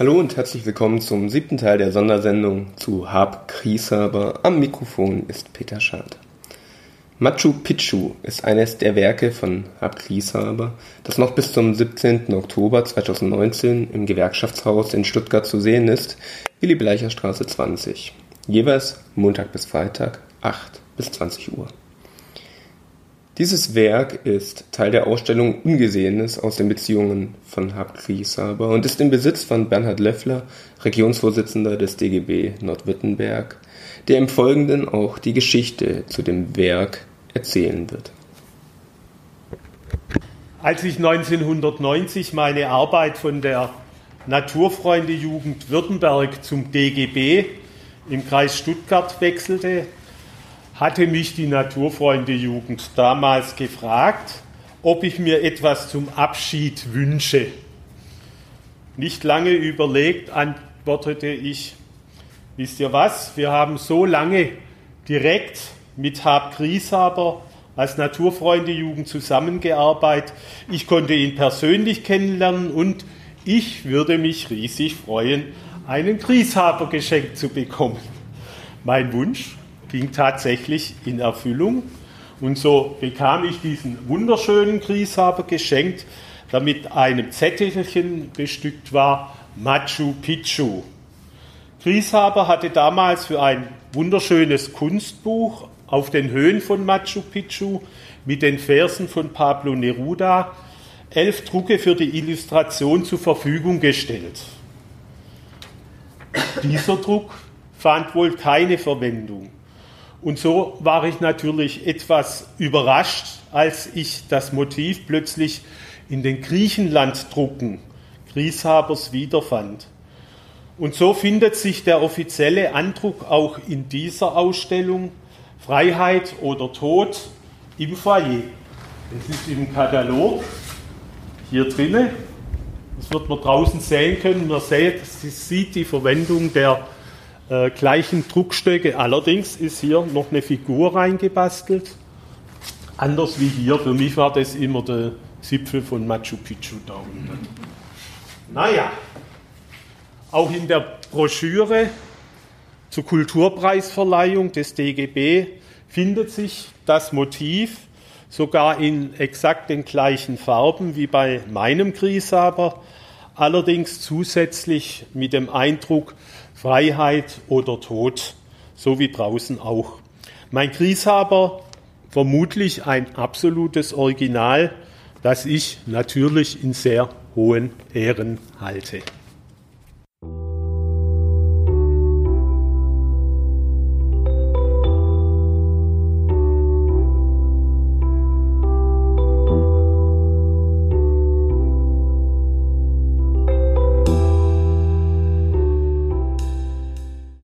Hallo und herzlich willkommen zum siebten Teil der Sondersendung zu Hab Krieshaber. Am Mikrofon ist Peter Schad. Machu Picchu ist eines der Werke von Hab Krieshaber, das noch bis zum 17. Oktober 2019 im Gewerkschaftshaus in Stuttgart zu sehen ist, Willy Bleicher Straße 20. Jeweils Montag bis Freitag, 8 bis 20 Uhr. Dieses Werk ist Teil der Ausstellung Ungesehenes aus den Beziehungen von Hab und ist im Besitz von Bernhard Löffler, Regionsvorsitzender des DGB Nordwürttemberg, der im Folgenden auch die Geschichte zu dem Werk erzählen wird. Als ich 1990 meine Arbeit von der Naturfreunde Jugend Württemberg zum DGB im Kreis Stuttgart wechselte, hatte mich die Naturfreunde-Jugend damals gefragt, ob ich mir etwas zum Abschied wünsche. Nicht lange überlegt antwortete ich, wisst ihr was, wir haben so lange direkt mit Hab Grieshaber als Naturfreunde-Jugend zusammengearbeitet. Ich konnte ihn persönlich kennenlernen und ich würde mich riesig freuen, einen Grieshaber geschenkt zu bekommen. Mein Wunsch ging tatsächlich in Erfüllung. Und so bekam ich diesen wunderschönen Grieshaber geschenkt, der mit einem Zettelchen bestückt war, Machu Picchu. Grieshaber hatte damals für ein wunderschönes Kunstbuch auf den Höhen von Machu Picchu mit den Versen von Pablo Neruda elf Drucke für die Illustration zur Verfügung gestellt. Dieser Druck fand wohl keine Verwendung. Und so war ich natürlich etwas überrascht, als ich das Motiv plötzlich in den Griechenland-Drucken Grieshabers wiederfand. Und so findet sich der offizielle Andruck auch in dieser Ausstellung Freiheit oder Tod im Foyer. Es ist im Katalog hier drinnen. Das wird man draußen sehen können. Man sieht die Verwendung der äh, gleichen Druckstöcke. Allerdings ist hier noch eine Figur reingebastelt. Anders wie hier. Für mich war das immer der Zipfel von Machu Picchu da unten. Naja, auch in der Broschüre zur Kulturpreisverleihung des DGB findet sich das Motiv sogar in exakt den gleichen Farben wie bei meinem Grieshaber, allerdings zusätzlich mit dem Eindruck Freiheit oder Tod, so wie draußen auch. Mein Grieshaber, vermutlich ein absolutes Original, das ich natürlich in sehr hohen Ehren halte.